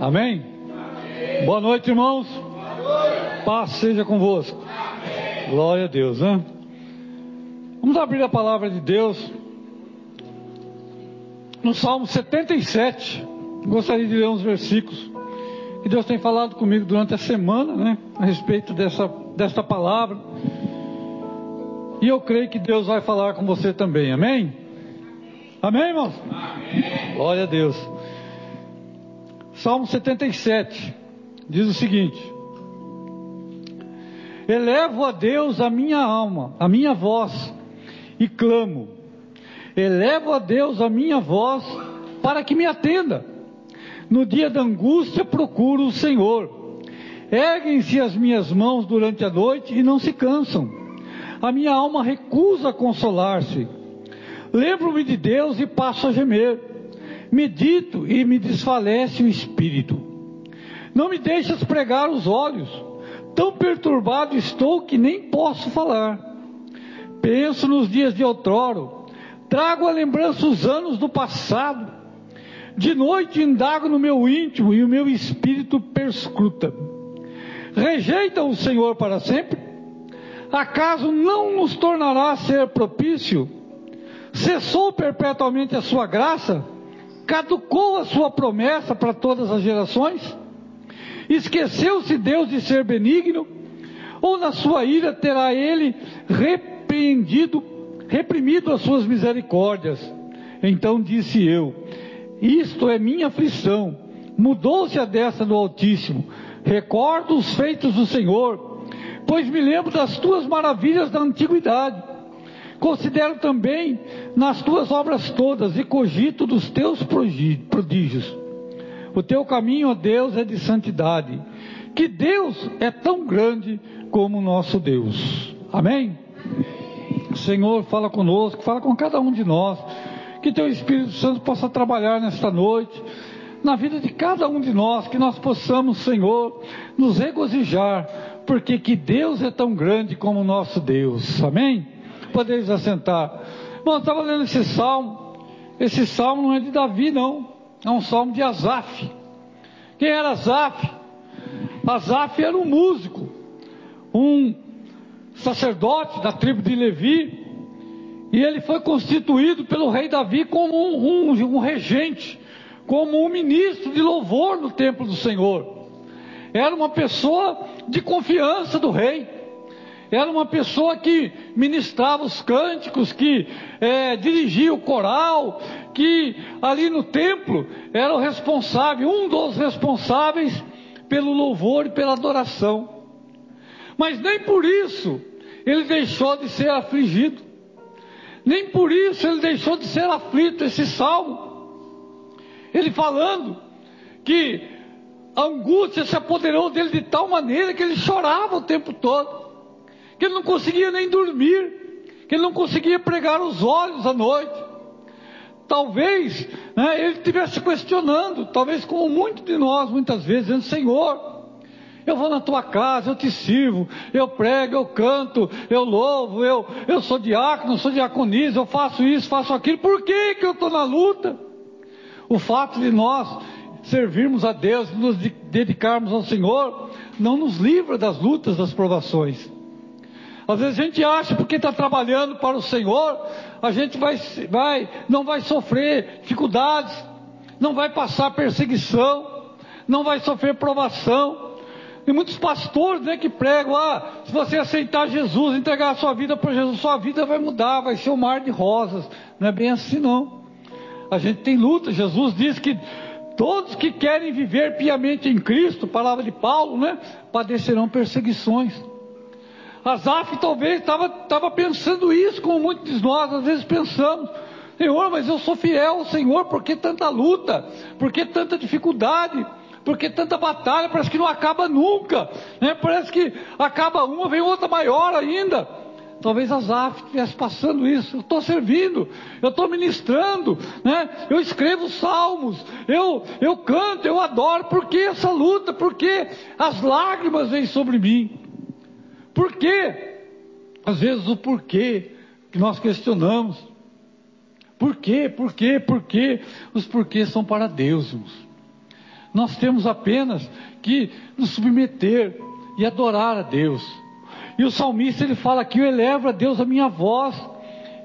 Amém? Amém. Boa noite, irmãos. Boa noite. Paz seja convosco. Amém. Glória a Deus, né? Vamos abrir a palavra de Deus no Salmo 77. Gostaria de ler uns versículos que Deus tem falado comigo durante a semana, né? A respeito dessa, dessa palavra. E eu creio que Deus vai falar com você também. Amém? Amém, irmãos? Amém. Glória a Deus. Salmo 77 diz o seguinte: Elevo a Deus a minha alma, a minha voz, e clamo. Elevo a Deus a minha voz para que me atenda. No dia da angústia procuro o Senhor. Erguem-se as minhas mãos durante a noite e não se cansam. A minha alma recusa consolar-se. Lembro-me de Deus e passo a gemer medito e me desfalece o espírito. Não me deixas pregar os olhos, tão perturbado estou que nem posso falar. Penso nos dias de outroro, trago à lembrança os anos do passado. De noite indago no meu íntimo e o meu espírito perscruta. Rejeita o Senhor para sempre? Acaso não nos tornará ser propício? Cessou perpetuamente a sua graça? Caducou a sua promessa para todas as gerações? Esqueceu-se Deus de ser benigno? Ou na sua ira terá ele repreendido, reprimido as suas misericórdias? Então disse eu: Isto é minha aflição. Mudou-se a dessa do Altíssimo. Recordo os feitos do Senhor, pois me lembro das tuas maravilhas da antiguidade. Considero também nas tuas obras todas e cogito dos teus prodígios. O teu caminho, ó Deus, é de santidade. Que Deus é tão grande como o nosso Deus. Amém? Senhor, fala conosco, fala com cada um de nós. Que teu Espírito Santo possa trabalhar nesta noite, na vida de cada um de nós, que nós possamos, Senhor, nos regozijar, porque que Deus é tão grande como o nosso Deus. Amém? Podeis assentar. Bom, eu estava lendo esse salmo. Esse salmo não é de Davi, não. É um salmo de Asaf. Quem era Asaf? Asaf era um músico, um sacerdote da tribo de Levi. E ele foi constituído pelo rei Davi como um, um, um regente, como um ministro de louvor no templo do Senhor. Era uma pessoa de confiança do rei era uma pessoa que ministrava os cânticos, que é, dirigia o coral, que ali no templo era o responsável, um dos responsáveis pelo louvor e pela adoração. Mas nem por isso ele deixou de ser afligido, nem por isso ele deixou de ser aflito. Esse salmo, ele falando que a angústia se apoderou dele de tal maneira que ele chorava o tempo todo que ele não conseguia nem dormir, que ele não conseguia pregar os olhos à noite. Talvez né, ele estivesse questionando, talvez como muitos de nós, muitas vezes, dizendo: Senhor, eu vou na tua casa, eu te sirvo, eu prego, eu canto, eu louvo, eu, eu sou diácono, sou diaconisa, eu faço isso, faço aquilo, por que, que eu estou na luta? O fato de nós servirmos a Deus, nos dedicarmos ao Senhor, não nos livra das lutas, das provações. Às vezes a gente acha porque está trabalhando para o Senhor, a gente vai, vai, não vai sofrer dificuldades, não vai passar perseguição, não vai sofrer provação. E muitos pastores né, que pregam, ah, se você aceitar Jesus, entregar a sua vida para Jesus, sua vida vai mudar, vai ser um mar de rosas. Não é bem assim não. A gente tem luta. Jesus diz que todos que querem viver piamente em Cristo, palavra de Paulo, né, padecerão perseguições. Asaf talvez estava pensando isso, como muitos de nós às vezes pensamos. Senhor, mas eu sou fiel ao Senhor, por que tanta luta? Por que tanta dificuldade? Por que tanta batalha? Parece que não acaba nunca. Né? Parece que acaba uma, vem outra maior ainda. Talvez Asaf estivesse passando isso. Eu estou servindo, eu estou ministrando, né? eu escrevo salmos, eu, eu canto, eu adoro. Por que essa luta? Por que as lágrimas vêm sobre mim? Por quê? Às vezes o porquê que nós questionamos. Por quê? Por quê? Por quê? Os porquês são para Deus, irmãos. Nós temos apenas que nos submeter e adorar a Deus. E o salmista ele fala aqui: Eu elevo a Deus a minha voz,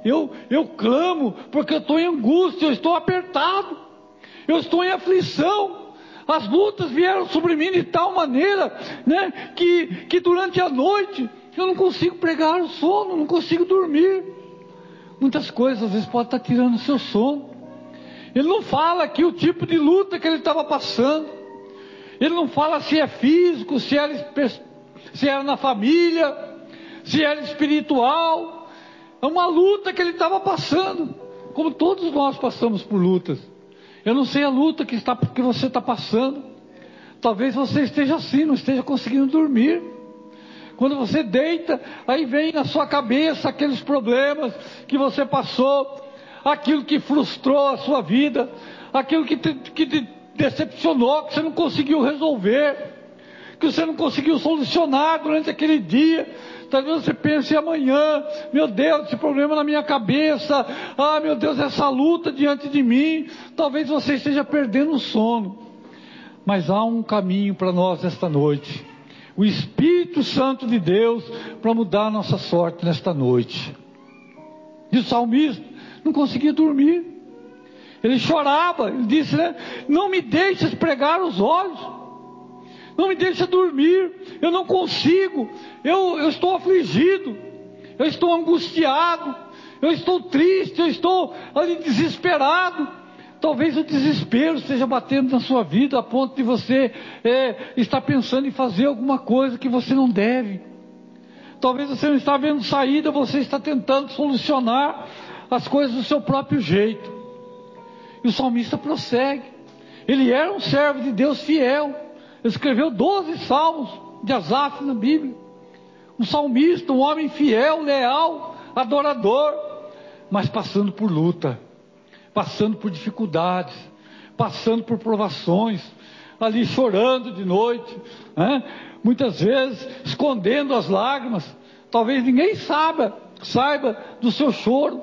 eu, eu clamo, porque eu estou em angústia, eu estou apertado, eu estou em aflição. As lutas vieram sobre mim de tal maneira, né, que, que durante a noite eu não consigo pregar o sono, não consigo dormir. Muitas coisas às vezes podem estar tirando o seu sono. Ele não fala aqui o tipo de luta que ele estava passando. Ele não fala se é físico, se era, se era na família, se era espiritual. É uma luta que ele estava passando, como todos nós passamos por lutas. Eu não sei a luta que, está, que você está passando. Talvez você esteja assim, não esteja conseguindo dormir. Quando você deita, aí vem na sua cabeça aqueles problemas que você passou, aquilo que frustrou a sua vida, aquilo que te, que te decepcionou, que você não conseguiu resolver, que você não conseguiu solucionar durante aquele dia. Talvez você pense amanhã, meu Deus, esse problema na minha cabeça, ah, meu Deus, essa luta diante de mim. Talvez você esteja perdendo o sono. Mas há um caminho para nós esta noite. O Espírito Santo de Deus para mudar a nossa sorte nesta noite. E o salmista não conseguia dormir. Ele chorava, ele disse, né? Não me deixes pregar os olhos, não me deixes dormir, eu não consigo, eu, eu estou afligido, eu estou angustiado, eu estou triste, eu estou ali desesperado. Talvez o desespero esteja batendo na sua vida a ponto de você é, estar pensando em fazer alguma coisa que você não deve. Talvez você não está vendo saída, você está tentando solucionar as coisas do seu próprio jeito. E o salmista prossegue. Ele era um servo de Deus fiel. Escreveu 12 salmos de Asaf na Bíblia. Um salmista, um homem fiel, leal, adorador, mas passando por luta, passando por dificuldades, passando por provações, ali chorando de noite, né? muitas vezes escondendo as lágrimas. Talvez ninguém saiba, saiba do seu choro,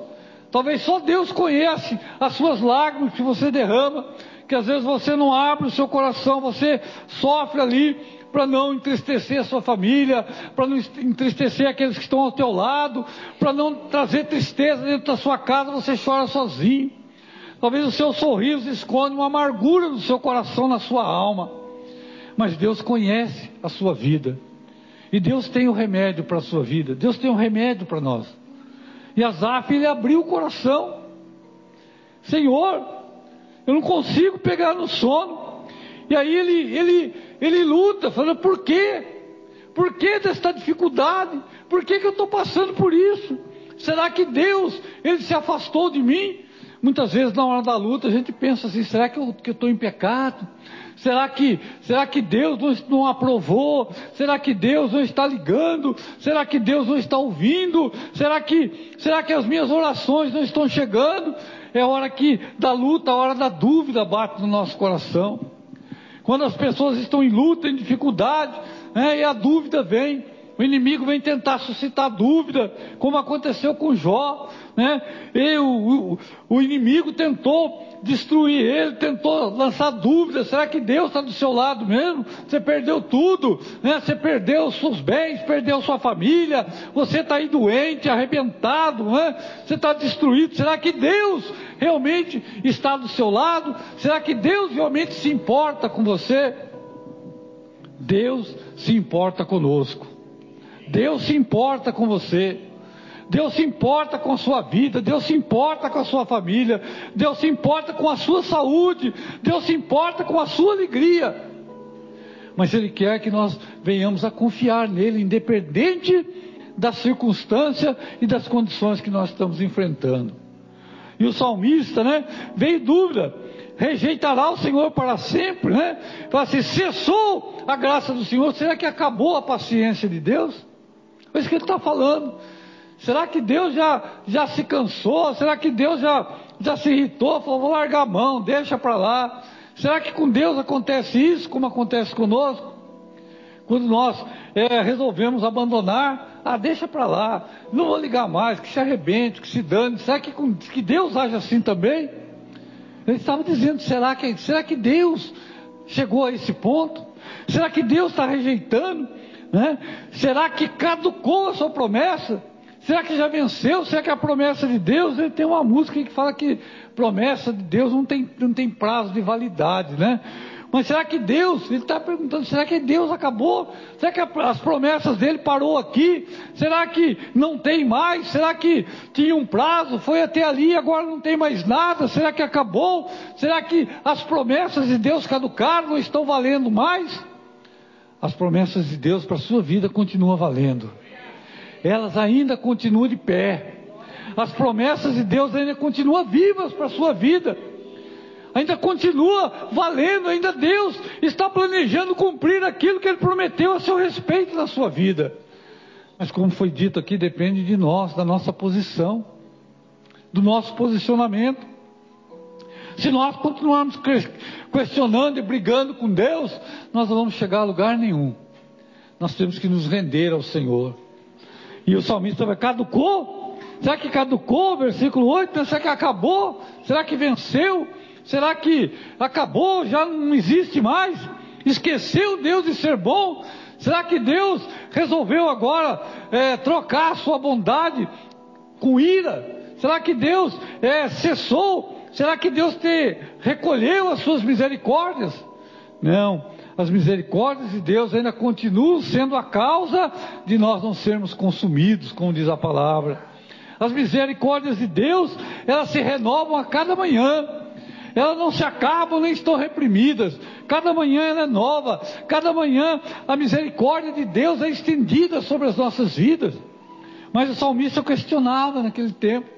Talvez só Deus conhece as suas lágrimas que você derrama, que às vezes você não abre o seu coração, você sofre ali para não entristecer a sua família, para não entristecer aqueles que estão ao teu lado, para não trazer tristeza dentro da sua casa, você chora sozinho. Talvez o seu sorriso esconde uma amargura no seu coração, na sua alma. Mas Deus conhece a sua vida. E Deus tem o remédio para a sua vida. Deus tem o remédio para nós. E Asaf, ele abriu o coração. Senhor, eu não consigo pegar no sono. E aí ele, ele, ele luta, falando, por quê? Por que desta dificuldade? Por que, que eu estou passando por isso? Será que Deus, Ele se afastou de mim? Muitas vezes na hora da luta a gente pensa assim, será que eu estou em pecado? Será que, será que Deus não, não aprovou? Será que Deus não está ligando? Será que Deus não está ouvindo? Será que, será que as minhas orações não estão chegando? É hora que da luta, a hora da dúvida bate no nosso coração. Quando as pessoas estão em luta, em dificuldade, né, e a dúvida vem. O inimigo vem tentar suscitar dúvida, como aconteceu com Jó, né? E o, o, o inimigo tentou destruir ele, tentou lançar dúvidas: será que Deus está do seu lado mesmo? Você perdeu tudo, né? você perdeu seus bens, perdeu sua família, você está aí doente, arrebentado, né? você está destruído. Será que Deus realmente está do seu lado? Será que Deus realmente se importa com você? Deus se importa conosco. Deus se importa com você. Deus se importa com a sua vida, Deus se importa com a sua família, Deus se importa com a sua saúde, Deus se importa com a sua alegria. Mas Ele quer que nós venhamos a confiar nele, independente da circunstância e das condições que nós estamos enfrentando. E o salmista, né, veio dúvida, rejeitará o Senhor para sempre, né? Fala assim, cessou a graça do Senhor, será que acabou a paciência de Deus? É isso que ele está falando. Será que Deus já, já se cansou? Será que Deus já, já se irritou? Falou, vou largar a mão, deixa para lá. Será que com Deus acontece isso, como acontece conosco? Quando nós é, resolvemos abandonar, ah, deixa para lá, não vou ligar mais, que se arrebente, que se dane. Será que, que Deus age assim também? Ele estava dizendo, será que, será que Deus chegou a esse ponto? Será que Deus está rejeitando? Né? Será que caducou a sua promessa? Será que já venceu? Será que a promessa de Deus? Ele tem uma música que fala que promessa de Deus não tem, não tem prazo de validade, né? Mas será que Deus, ele está perguntando, será que Deus acabou? Será que as promessas dele parou aqui? Será que não tem mais? Será que tinha um prazo? Foi até ali agora não tem mais nada? Será que acabou? Será que as promessas de Deus caducaram, não estão valendo mais? As promessas de Deus para a sua vida continuam valendo. Elas ainda continuam de pé. As promessas de Deus ainda continuam vivas para a sua vida ainda continua valendo, ainda Deus está planejando cumprir aquilo que Ele prometeu a seu respeito na sua vida. Mas como foi dito aqui, depende de nós, da nossa posição, do nosso posicionamento. Se nós continuarmos questionando e brigando com Deus, nós não vamos chegar a lugar nenhum. Nós temos que nos render ao Senhor. E o salmista vai, caducou? Será que caducou? Versículo 8, será que acabou? Será que venceu? Será que acabou, já não existe mais? Esqueceu Deus de ser bom? Será que Deus resolveu agora é, trocar a sua bondade com ira? Será que Deus é, cessou? Será que Deus te recolheu as suas misericórdias? Não, as misericórdias de Deus ainda continuam sendo a causa de nós não sermos consumidos, como diz a palavra. As misericórdias de Deus, elas se renovam a cada manhã elas não se acabam nem estão reprimidas. Cada manhã ela é nova, cada manhã a misericórdia de Deus é estendida sobre as nossas vidas. Mas o salmista questionava naquele tempo: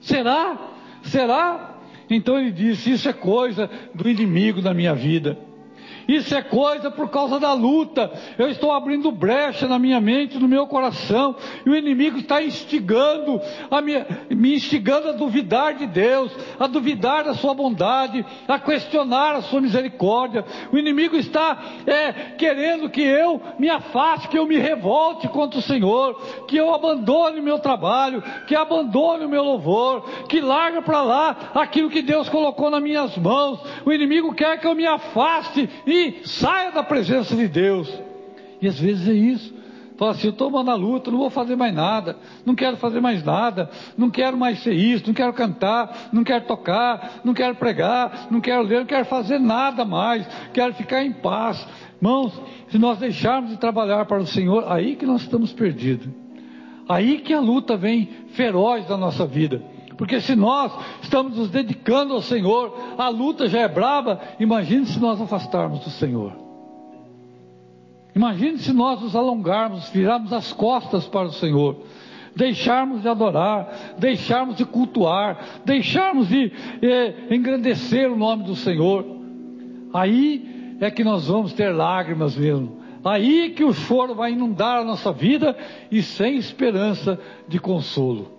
será? Será? Então ele disse: Isso é coisa do inimigo da minha vida. Isso é coisa por causa da luta. Eu estou abrindo brecha na minha mente, no meu coração, e o inimigo está instigando, minha, me instigando a duvidar de Deus, a duvidar da sua bondade, a questionar a sua misericórdia. O inimigo está é, querendo que eu me afaste, que eu me revolte contra o Senhor, que eu abandone o meu trabalho, que abandone o meu louvor, que largue para lá aquilo que Deus colocou nas minhas mãos. O inimigo quer que eu me afaste e saia da presença de Deus. E às vezes é isso. Fala assim, eu estou na luta, não vou fazer mais nada, não quero fazer mais nada, não quero mais ser isso, não quero cantar, não quero tocar, não quero pregar, não quero ler, não quero fazer nada mais, quero ficar em paz. Irmãos, se nós deixarmos de trabalhar para o Senhor, aí que nós estamos perdidos. Aí que a luta vem feroz da nossa vida. Porque se nós estamos nos dedicando ao Senhor, a luta já é brava, imagine se nós afastarmos do Senhor. Imagine se nós nos alongarmos, virarmos as costas para o Senhor, deixarmos de adorar, deixarmos de cultuar, deixarmos de eh, engrandecer o nome do Senhor. Aí é que nós vamos ter lágrimas mesmo. Aí é que o choro vai inundar a nossa vida e sem esperança de consolo.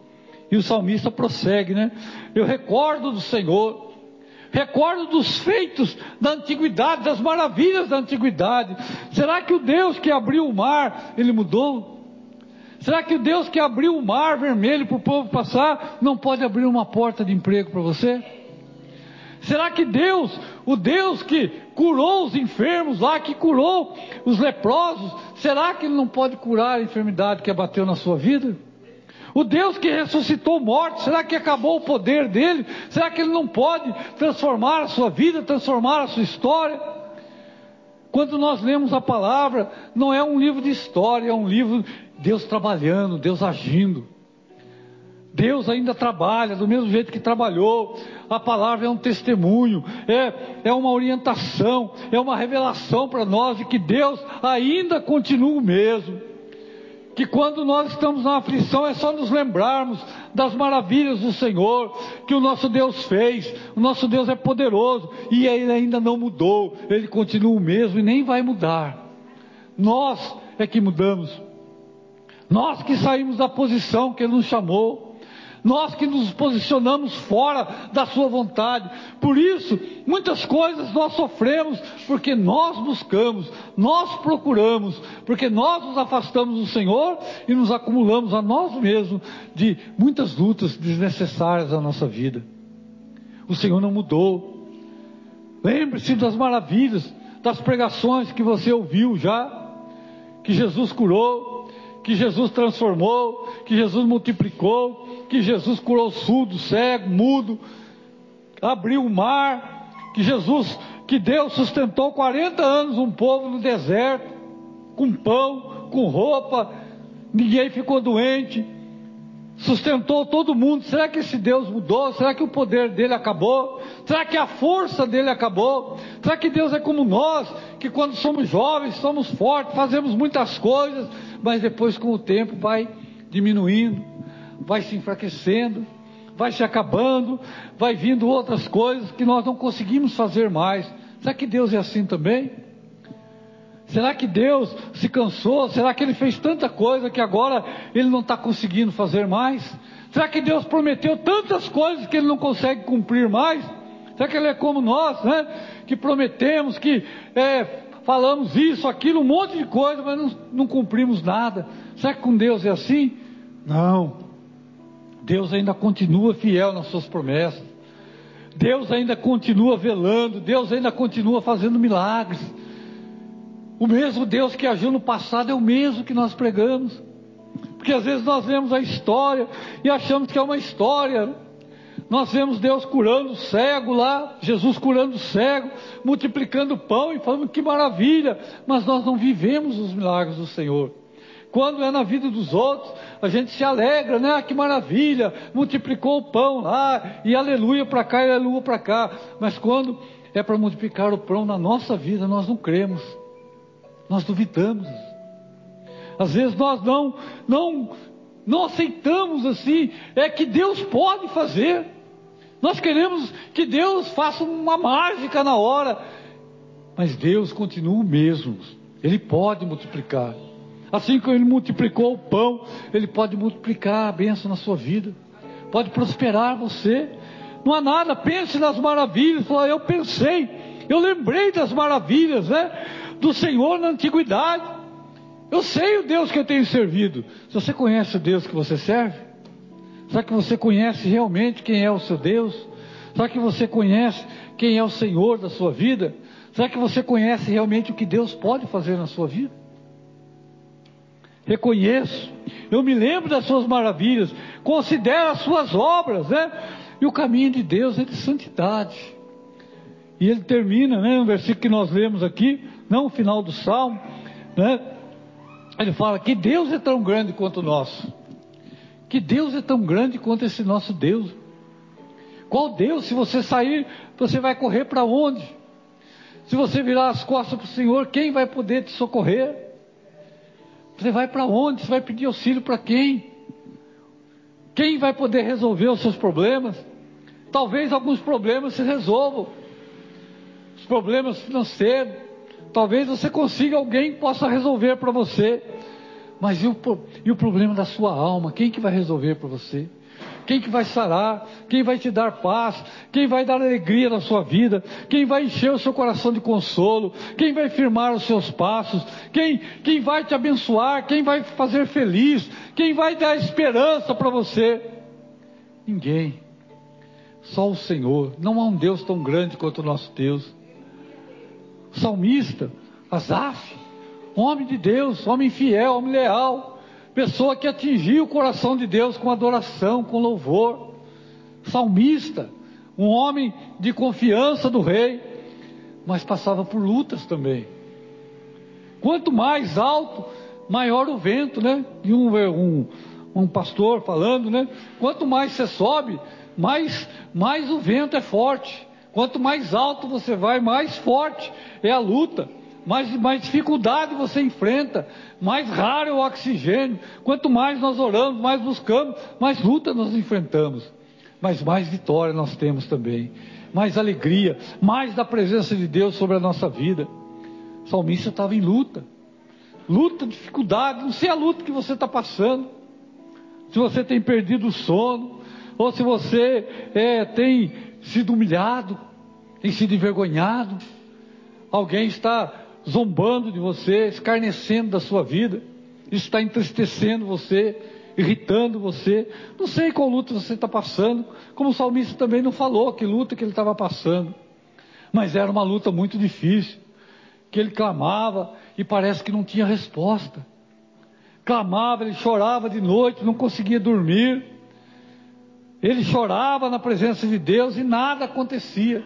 E o salmista prossegue, né? Eu recordo do Senhor, recordo dos feitos da antiguidade, das maravilhas da antiguidade. Será que o Deus que abriu o mar, ele mudou? Será que o Deus que abriu o mar vermelho para o povo passar, não pode abrir uma porta de emprego para você? Será que Deus, o Deus que curou os enfermos lá, que curou os leprosos, será que Ele não pode curar a enfermidade que abateu na sua vida? O Deus que ressuscitou mortos, será que acabou o poder dele? Será que ele não pode transformar a sua vida, transformar a sua história? Quando nós lemos a palavra, não é um livro de história, é um livro Deus trabalhando, Deus agindo. Deus ainda trabalha do mesmo jeito que trabalhou. A palavra é um testemunho, é, é uma orientação, é uma revelação para nós de que Deus ainda continua o mesmo que quando nós estamos na aflição é só nos lembrarmos das maravilhas do Senhor, que o nosso Deus fez, o nosso Deus é poderoso e ele ainda não mudou, ele continua o mesmo e nem vai mudar. Nós é que mudamos, nós que saímos da posição que ele nos chamou, nós que nos posicionamos fora da Sua vontade. Por isso, muitas coisas nós sofremos, porque nós buscamos, nós procuramos, porque nós nos afastamos do Senhor e nos acumulamos a nós mesmos de muitas lutas desnecessárias na nossa vida. O Senhor não mudou. Lembre-se das maravilhas das pregações que você ouviu já, que Jesus curou, que Jesus transformou, que Jesus multiplicou, que Jesus curou surdo, cego, mudo, abriu o mar, que Jesus, que Deus sustentou 40 anos um povo no deserto, com pão, com roupa, ninguém ficou doente, sustentou todo mundo. Será que esse Deus mudou? Será que o poder dele acabou? Será que a força dele acabou? Será que Deus é como nós, que quando somos jovens, somos fortes, fazemos muitas coisas, mas depois com o tempo vai diminuindo, vai se enfraquecendo, vai se acabando, vai vindo outras coisas que nós não conseguimos fazer mais. Será que Deus é assim também? Será que Deus se cansou? Será que Ele fez tanta coisa que agora Ele não está conseguindo fazer mais? Será que Deus prometeu tantas coisas que Ele não consegue cumprir mais? Será que Ele é como nós, né? Que prometemos, que é, falamos isso, aquilo, um monte de coisa, mas não, não cumprimos nada. Será que com Deus é assim? Não. Deus ainda continua fiel nas suas promessas. Deus ainda continua velando. Deus ainda continua fazendo milagres. O mesmo Deus que agiu no passado é o mesmo que nós pregamos. Porque às vezes nós vemos a história e achamos que é uma história. Nós vemos Deus curando o cego lá, Jesus curando o cego, multiplicando o pão e falando que maravilha, mas nós não vivemos os milagres do Senhor. Quando é na vida dos outros, a gente se alegra, né? Ah, que maravilha, multiplicou o pão lá, e aleluia para cá e aleluia para cá. Mas quando é para multiplicar o pão na nossa vida, nós não cremos. Nós duvidamos. Às vezes nós não, não, não aceitamos assim, é que Deus pode fazer. Nós queremos que Deus faça uma mágica na hora, mas Deus continua o mesmo. Ele pode multiplicar. Assim como Ele multiplicou o pão, Ele pode multiplicar a bênção na sua vida, pode prosperar você. Não há nada, pense nas maravilhas. Eu pensei, eu lembrei das maravilhas, né? do Senhor na antiguidade. Eu sei o Deus que eu tenho servido. Se você conhece o Deus que você serve, será que você conhece realmente quem é o seu Deus? Será que você conhece quem é o Senhor da sua vida? Será que você conhece realmente o que Deus pode fazer na sua vida? Reconheço, eu me lembro das suas maravilhas, considero as suas obras, né? E o caminho de Deus é de santidade. E ele termina, né, no versículo que nós lemos aqui, não o final do salmo, né? Ele fala que Deus é tão grande quanto o nosso. Que Deus é tão grande quanto esse nosso Deus. Qual Deus? Se você sair, você vai correr para onde? Se você virar as costas para o Senhor, quem vai poder te socorrer? Você vai para onde? Você vai pedir auxílio para quem? Quem vai poder resolver os seus problemas? Talvez alguns problemas se resolvam. Os problemas financeiros, Talvez você consiga alguém que possa resolver para você. Mas e o, e o problema da sua alma? Quem que vai resolver para você? Quem que vai sarar? Quem vai te dar paz? Quem vai dar alegria na sua vida? Quem vai encher o seu coração de consolo? Quem vai firmar os seus passos? Quem, quem vai te abençoar? Quem vai fazer feliz? Quem vai dar esperança para você? Ninguém. Só o Senhor. Não há um Deus tão grande quanto o nosso Deus salmista, Asaf, homem de Deus, homem fiel, homem leal, pessoa que atingiu o coração de Deus com adoração, com louvor, salmista, um homem de confiança do rei, mas passava por lutas também. Quanto mais alto, maior o vento, né? E um, um, um pastor falando, né? Quanto mais você sobe, mais, mais o vento é forte. Quanto mais alto você vai, mais forte é a luta, mais, mais dificuldade você enfrenta, mais raro é o oxigênio. Quanto mais nós oramos, mais buscamos, mais luta nós enfrentamos, mas mais vitória nós temos também, mais alegria, mais da presença de Deus sobre a nossa vida. O salmista estava em luta, luta, dificuldade, não sei a luta que você está passando, se você tem perdido o sono, ou se você é, tem sido humilhado, tem sido envergonhado, alguém está zombando de você, escarnecendo da sua vida, isso está entristecendo você, irritando você. Não sei qual luta você está passando, como o salmista também não falou que luta que ele estava passando, mas era uma luta muito difícil. que ele clamava e parece que não tinha resposta. Clamava, ele chorava de noite, não conseguia dormir. Ele chorava na presença de Deus e nada acontecia.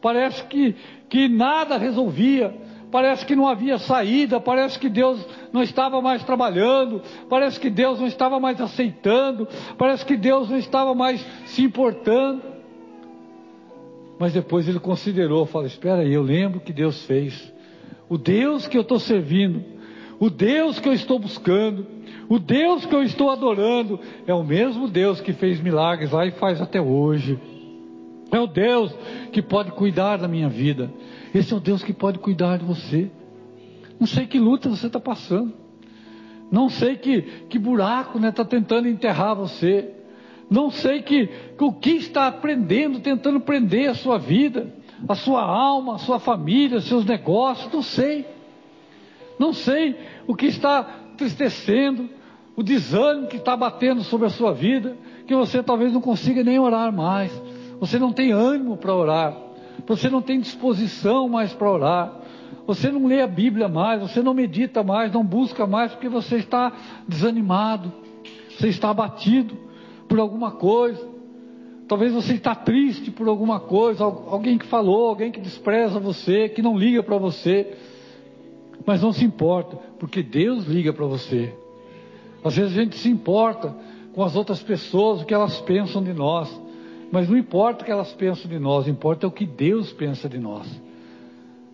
Parece que, que nada resolvia. Parece que não havia saída. Parece que Deus não estava mais trabalhando. Parece que Deus não estava mais aceitando. Parece que Deus não estava mais se importando. Mas depois ele considerou, falou: Espera aí, eu lembro que Deus fez. O Deus que eu estou servindo, o Deus que eu estou buscando, o Deus que eu estou adorando, é o mesmo Deus que fez milagres lá e faz até hoje. É o Deus que pode cuidar da minha vida. Esse é o Deus que pode cuidar de você. Não sei que luta você está passando. Não sei que, que buraco está né, tá tentando enterrar você. Não sei que, que o que está aprendendo, tentando prender a sua vida a sua alma, a sua família, seus negócios, não sei. Não sei o que está tristecendo, o desânimo que está batendo sobre a sua vida, que você talvez não consiga nem orar mais. Você não tem ânimo para orar. Você não tem disposição mais para orar. Você não lê a Bíblia mais, você não medita mais, não busca mais, porque você está desanimado, você está abatido por alguma coisa. Talvez você está triste por alguma coisa, alguém que falou, alguém que despreza você, que não liga para você. Mas não se importa, porque Deus liga para você. Às vezes a gente se importa com as outras pessoas, o que elas pensam de nós. Mas não importa o que elas pensam de nós, importa o que Deus pensa de nós.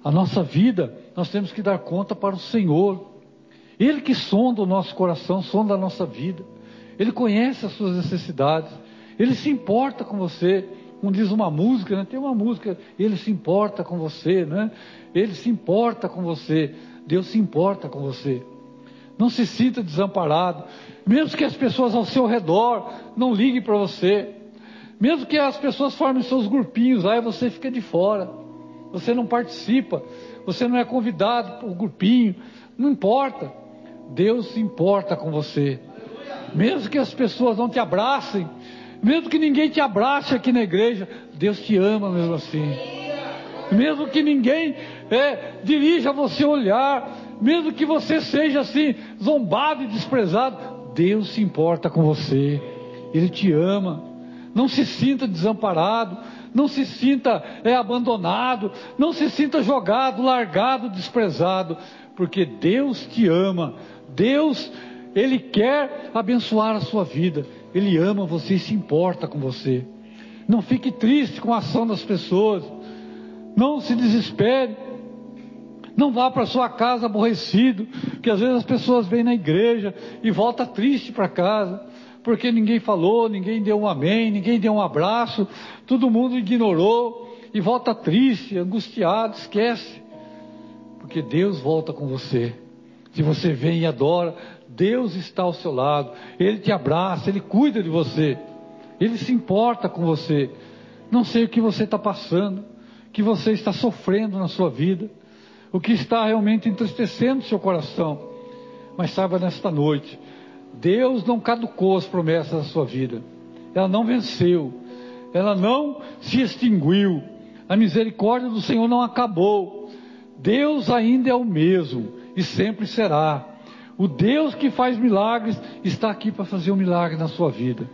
A nossa vida, nós temos que dar conta para o Senhor. Ele que sonda o nosso coração, sonda a nossa vida. Ele conhece as suas necessidades. Ele se importa com você. Como diz uma música, né? tem uma música, ele se importa com você, né? Ele se importa com você. Deus se importa com você. Não se sinta desamparado. Mesmo que as pessoas ao seu redor não liguem para você. Mesmo que as pessoas formem seus grupinhos, aí você fica de fora. Você não participa. Você não é convidado para o grupinho. Não importa. Deus se importa com você. Mesmo que as pessoas não te abracem, mesmo que ninguém te abrace aqui na igreja, Deus te ama mesmo assim. Mesmo que ninguém é, dirija você olhar, mesmo que você seja assim, zombado e desprezado, Deus se importa com você. Ele te ama. Não se sinta desamparado, não se sinta é, abandonado, não se sinta jogado, largado, desprezado, porque Deus te ama. Deus, Ele quer abençoar a sua vida. Ele ama você e se importa com você. Não fique triste com a ação das pessoas. Não se desespere. Não vá para sua casa aborrecido, que às vezes as pessoas vêm na igreja e volta triste para casa, porque ninguém falou, ninguém deu um amém, ninguém deu um abraço, todo mundo ignorou e volta triste, angustiado, esquece. Porque Deus volta com você. Se você vem e adora, Deus está ao seu lado, Ele te abraça, Ele cuida de você, Ele se importa com você. Não sei o que você está passando, o que você está sofrendo na sua vida, o que está realmente entristecendo seu coração, mas saiba nesta noite, Deus não caducou as promessas da sua vida, ela não venceu, ela não se extinguiu, a misericórdia do Senhor não acabou, Deus ainda é o mesmo e sempre será. O Deus que faz milagres está aqui para fazer um milagre na sua vida.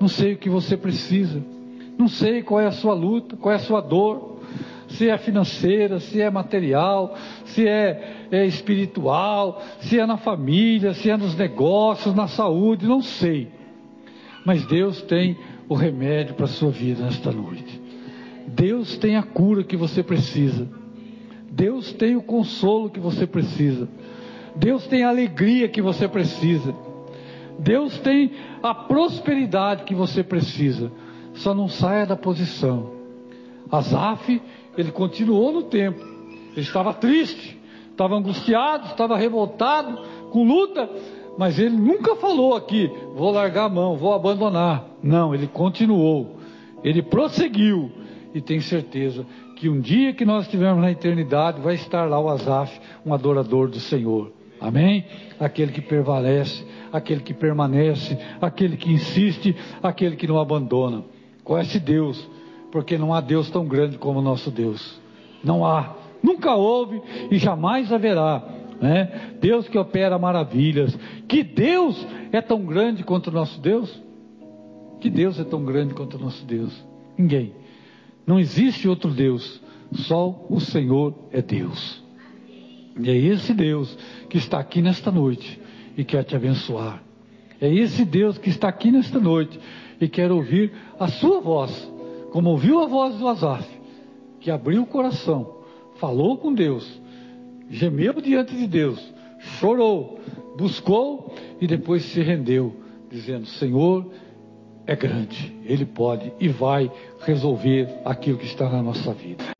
Não sei o que você precisa, não sei qual é a sua luta, qual é a sua dor, se é financeira, se é material, se é, é espiritual, se é na família, se é nos negócios, na saúde, não sei. Mas Deus tem o remédio para a sua vida nesta noite. Deus tem a cura que você precisa. Deus tem o consolo que você precisa. Deus tem a alegria que você precisa. Deus tem a prosperidade que você precisa. Só não saia da posição. Asaf, ele continuou no tempo. Ele estava triste, estava angustiado, estava revoltado, com luta, mas ele nunca falou aqui: vou largar a mão, vou abandonar. Não, ele continuou. Ele prosseguiu e tem certeza que um dia que nós estivermos na eternidade vai estar lá o Asaf, um adorador do Senhor. Amém? Aquele que prevalece, aquele que permanece, aquele que insiste, aquele que não abandona. Conhece Deus, porque não há Deus tão grande como o nosso Deus. Não há, nunca houve e jamais haverá. Né? Deus que opera maravilhas. Que Deus é tão grande quanto o nosso Deus? Que Deus é tão grande quanto o nosso Deus? Ninguém. Não existe outro Deus. Só o Senhor é Deus. E é esse Deus que está aqui nesta noite e quer te abençoar. É esse Deus que está aqui nesta noite e quer ouvir a sua voz, como ouviu a voz do Azaf, que abriu o coração, falou com Deus, gemeu diante de Deus, chorou, buscou e depois se rendeu, dizendo: Senhor é grande, Ele pode e vai resolver aquilo que está na nossa vida.